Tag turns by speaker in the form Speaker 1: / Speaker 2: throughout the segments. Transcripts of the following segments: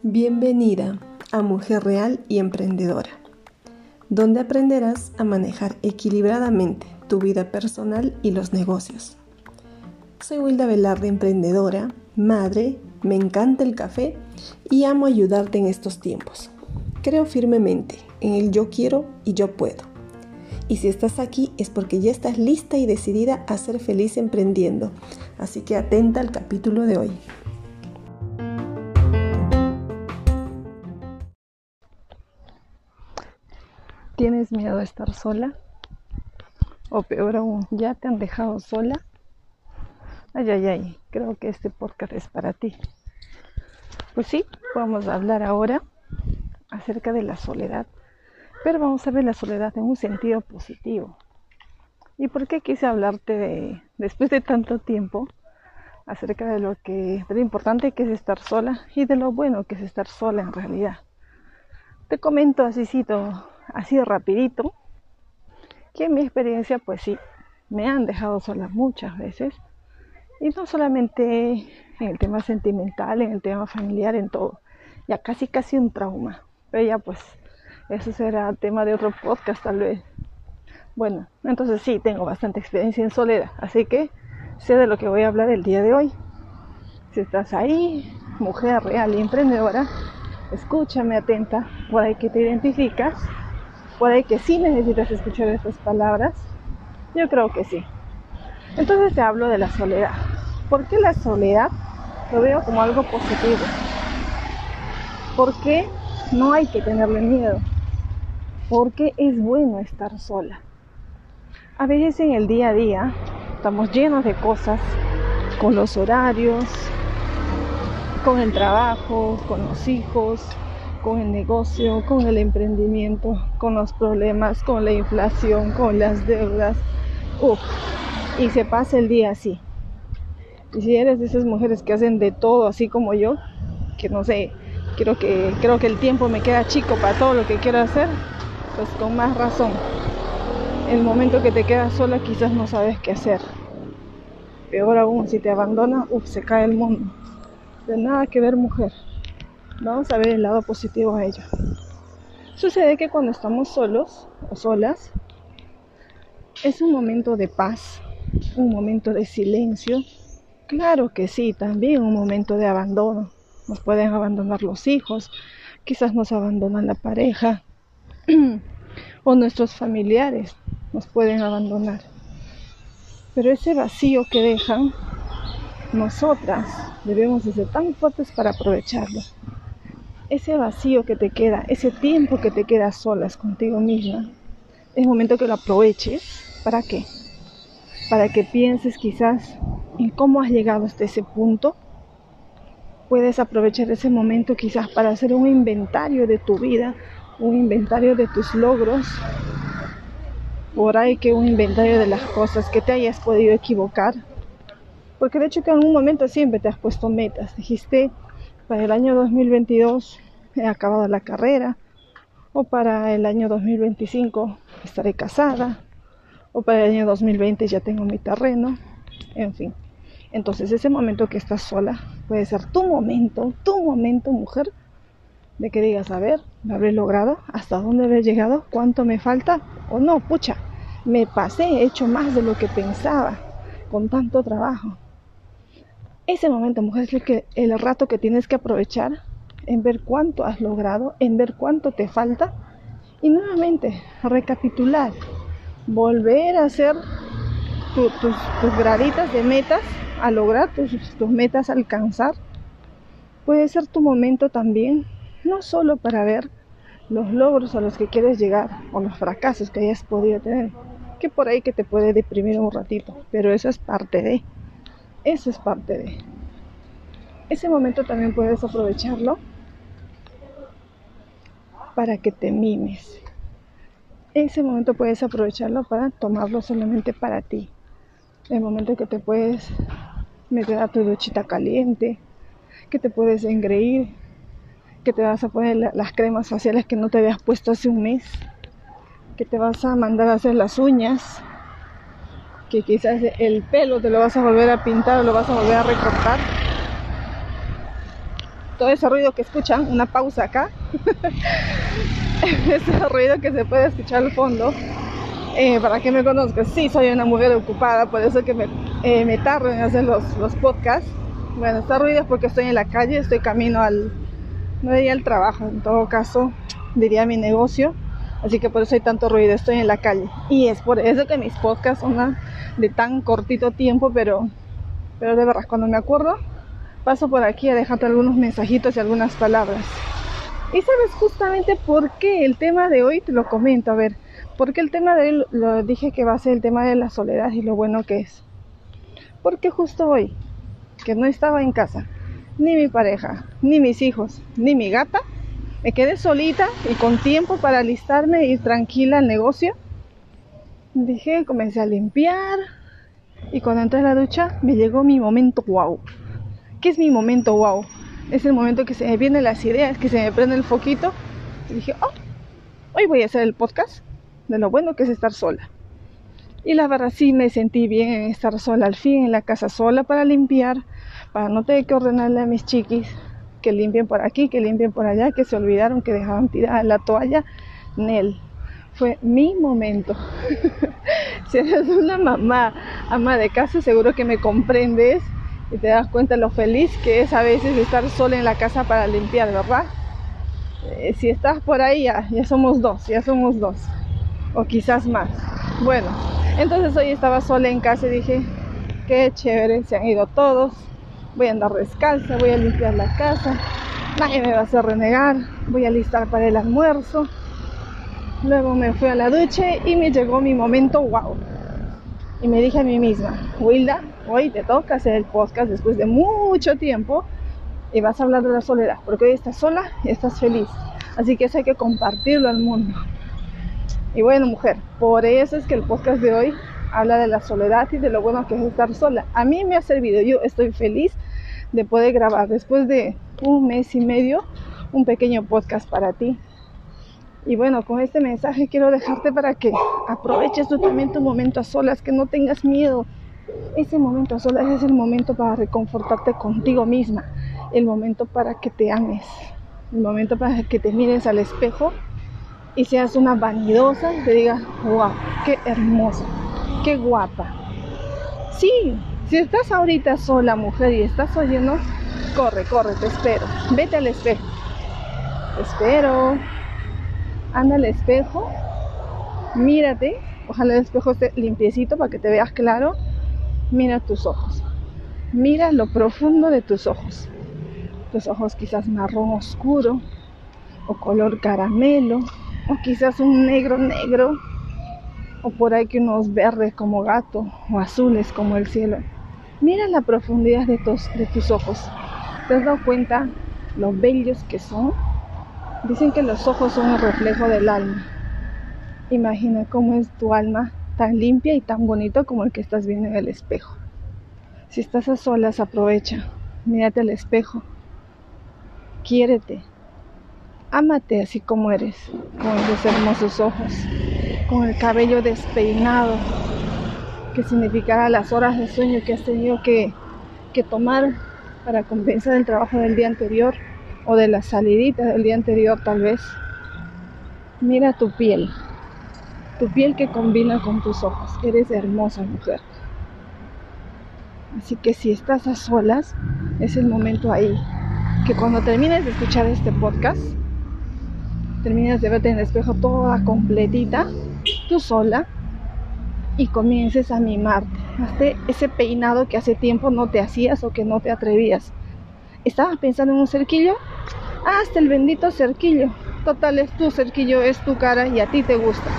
Speaker 1: Bienvenida a Mujer Real y Emprendedora, donde aprenderás a manejar equilibradamente tu vida personal y los negocios. Soy Wilda Velarde, emprendedora, madre, me encanta el café y amo ayudarte en estos tiempos. Creo firmemente en el yo quiero y yo puedo. Y si estás aquí es porque ya estás lista y decidida a ser feliz emprendiendo. Así que atenta al capítulo de hoy. ¿Tienes miedo de estar sola? O peor aún, ¿ya te han dejado sola? Ay, ay, ay, creo que este podcast es para ti. Pues sí, vamos a hablar ahora acerca de la soledad, pero vamos a ver la soledad en un sentido positivo. ¿Y por qué quise hablarte de, después de tanto tiempo acerca de lo que de lo importante que es estar sola y de lo bueno que es estar sola en realidad? Te comento así, cito así rapidito, que en mi experiencia pues sí, me han dejado sola muchas veces. Y no solamente en el tema sentimental, en el tema familiar, en todo. Ya casi casi un trauma. Pero ya pues, eso será tema de otro podcast tal vez. Bueno, entonces sí, tengo bastante experiencia en soledad. Así que sé de lo que voy a hablar el día de hoy. Si estás ahí, mujer real y emprendedora, escúchame atenta, por ahí que te identificas Puede que sí necesitas escuchar estas palabras. Yo creo que sí. Entonces te hablo de la soledad. ¿Por qué la soledad lo veo como algo positivo? Porque no hay que tenerle miedo. Porque es bueno estar sola. A veces en el día a día estamos llenos de cosas, con los horarios, con el trabajo, con los hijos, con el negocio, con el emprendimiento, con los problemas, con la inflación, con las deudas. Uf, y se pasa el día así. Y si eres de esas mujeres que hacen de todo así como yo, que no sé, creo que, creo que el tiempo me queda chico para todo lo que quiero hacer, pues con más razón. El momento que te quedas sola quizás no sabes qué hacer. Peor aún, si te abandona, se cae el mundo. De nada que ver mujer. Vamos a ver el lado positivo a ello. Sucede que cuando estamos solos o solas, es un momento de paz, un momento de silencio. Claro que sí, también un momento de abandono. Nos pueden abandonar los hijos, quizás nos abandonan la pareja o nuestros familiares nos pueden abandonar. Pero ese vacío que dejan, nosotras debemos ser tan fuertes para aprovecharlo ese vacío que te queda, ese tiempo que te queda solas contigo misma, es momento que lo aproveches. ¿Para qué? Para que pienses quizás en cómo has llegado hasta ese punto. Puedes aprovechar ese momento quizás para hacer un inventario de tu vida, un inventario de tus logros, por ahí que un inventario de las cosas que te hayas podido equivocar. Porque de hecho que en algún momento siempre te has puesto metas. Dijiste, para el año 2022 he acabado la carrera, o para el año 2025 estaré casada, o para el año 2020 ya tengo mi terreno, en fin. Entonces ese momento que estás sola puede ser tu momento, tu momento mujer, de que digas, a ver, ¿me habré logrado? ¿Hasta dónde habré llegado? ¿Cuánto me falta? O no, pucha, me pasé, he hecho más de lo que pensaba con tanto trabajo. Ese momento, mujer, es el, que, el rato que tienes que aprovechar en ver cuánto has logrado, en ver cuánto te falta y nuevamente recapitular, volver a hacer tus, graditas de metas, a lograr tus, tus metas, alcanzar. Puede ser tu momento también, no solo para ver los logros a los que quieres llegar o los fracasos que hayas podido tener, que por ahí que te puede deprimir un ratito, pero eso es parte de, eso es parte de. Ese momento también puedes aprovecharlo para que te mimes. Ese momento puedes aprovecharlo para tomarlo solamente para ti. El momento que te puedes meter a tu duchita caliente, que te puedes engreír, que te vas a poner las cremas faciales que no te habías puesto hace un mes, que te vas a mandar a hacer las uñas, que quizás el pelo te lo vas a volver a pintar o lo vas a volver a recortar. Todo ese ruido que escuchan, una pausa acá, ese ruido que se puede escuchar al fondo, eh, para que me conozcas, sí, soy una mujer ocupada, por eso que me, eh, me tardo en hacer los, los podcasts. Bueno, está ruido es porque estoy en la calle, estoy camino al, no diría al trabajo, en todo caso, diría mi negocio. Así que por eso hay tanto ruido, estoy en la calle. Y es por eso que mis podcasts son de tan cortito tiempo, pero, pero de verdad, cuando me acuerdo, paso por aquí a dejarte algunos mensajitos y algunas palabras. Y sabes justamente por qué el tema de hoy te lo comento. A ver, porque el tema de hoy lo dije que va a ser el tema de la soledad y lo bueno que es. Porque justo hoy, que no estaba en casa, ni mi pareja, ni mis hijos, ni mi gata, me quedé solita y con tiempo para alistarme e ir tranquila al negocio. Dije, comencé a limpiar y cuando entré a la ducha me llegó mi momento wow. ¿Qué es mi momento wow? Es el momento que se me vienen las ideas, que se me prende el foquito. Y dije, oh, hoy voy a hacer el podcast de lo bueno que es estar sola. Y la verdad sí me sentí bien en estar sola al fin, en la casa sola para limpiar, para no tener que ordenarle a mis chiquis que limpien por aquí, que limpien por allá, que se olvidaron que dejaban tirada la toalla. Nel, fue mi momento. si eres una mamá, ama de casa, seguro que me comprendes y te das cuenta lo feliz que es a veces estar sola en la casa para limpiar, ¿verdad? Eh, si estás por ahí, ya, ya somos dos, ya somos dos, o quizás más. Bueno, entonces hoy estaba sola en casa y dije, qué chévere, se han ido todos, voy a andar descalza, voy a limpiar la casa, nadie me va a hacer renegar, voy a listar para el almuerzo. Luego me fui a la ducha y me llegó mi momento wow. Y me dije a mí misma, Wilda, hoy te toca hacer el podcast después de mucho tiempo y vas a hablar de la soledad, porque hoy estás sola y estás feliz. Así que eso hay que compartirlo al mundo. Y bueno, mujer, por eso es que el podcast de hoy habla de la soledad y de lo bueno que es estar sola. A mí me ha servido, yo estoy feliz de poder grabar después de un mes y medio un pequeño podcast para ti. Y bueno, con este mensaje quiero dejarte para que aproveches tú también tu momento a solas, que no tengas miedo. Ese momento a solas es el momento para reconfortarte contigo misma, el momento para que te ames, el momento para que te mires al espejo y seas una vanidosa te digas, wow, qué hermosa, qué guapa. Sí, si estás ahorita sola, mujer, y estás oyendo, corre, corre, te espero. Vete al espejo. Te espero. Anda al espejo. Mírate. Ojalá el espejo esté limpiecito para que te veas claro. Mira tus ojos. Mira lo profundo de tus ojos. Tus ojos quizás marrón oscuro o color caramelo o quizás un negro negro o por ahí que unos verdes como gato o azules como el cielo. Mira la profundidad de tus, de tus ojos. ¿Te has dado cuenta lo bellos que son? Dicen que los ojos son el reflejo del alma. Imagina cómo es tu alma tan limpia y tan bonito como el que estás viendo en el espejo. Si estás a solas, aprovecha. Mírate al espejo. Quiérete. Ámate así como eres, con esos hermosos ojos, con el cabello despeinado, que significará las horas de sueño que has tenido que, que tomar para compensar el trabajo del día anterior o de la salidita del día anterior tal vez. Mira tu piel, tu piel que combina con tus ojos. Eres hermosa mujer. Así que si estás a solas, es el momento ahí. Que cuando termines de escuchar este podcast, terminas de verte en el espejo toda completita, tú sola, y comiences a mimarte. Hazte ese peinado que hace tiempo no te hacías o que no te atrevías. ¿Estabas pensando en un cerquillo? Hazte el bendito cerquillo. Total, es tu cerquillo, es tu cara y a ti te gusta.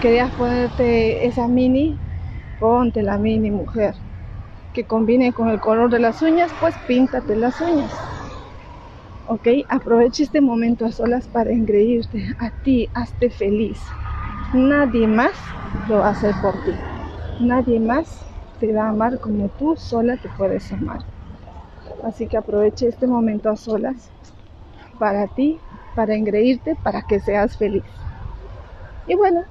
Speaker 1: ¿Querías ponerte esa mini? Ponte la mini mujer. Que combine con el color de las uñas, pues píntate las uñas. ¿Ok? Aprovecha este momento a solas para engreírte a ti, hazte feliz. Nadie más lo va a hacer por ti. Nadie más te va a amar como tú sola te puedes amar. Así que aproveche este momento a solas para ti, para engreírte, para que seas feliz. Y bueno,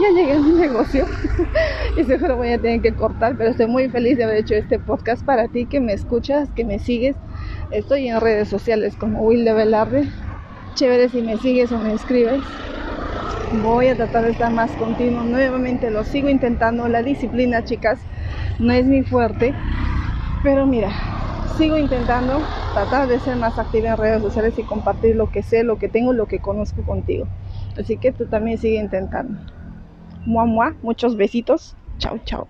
Speaker 1: ya llegué a mi negocio y seguro voy a tener que cortar, pero estoy muy feliz de haber hecho este podcast para ti que me escuchas, que me sigues. Estoy en redes sociales como Will de Velarde. Chévere si me sigues o me escribes. Voy a tratar de estar más continuo. Nuevamente lo sigo intentando. La disciplina, chicas, no es mi fuerte. Pero mira, sigo intentando tratar de ser más activa en redes sociales y compartir lo que sé, lo que tengo, lo que conozco contigo. Así que tú también sigue intentando. Mua, mua, muchos besitos. Chao, chao.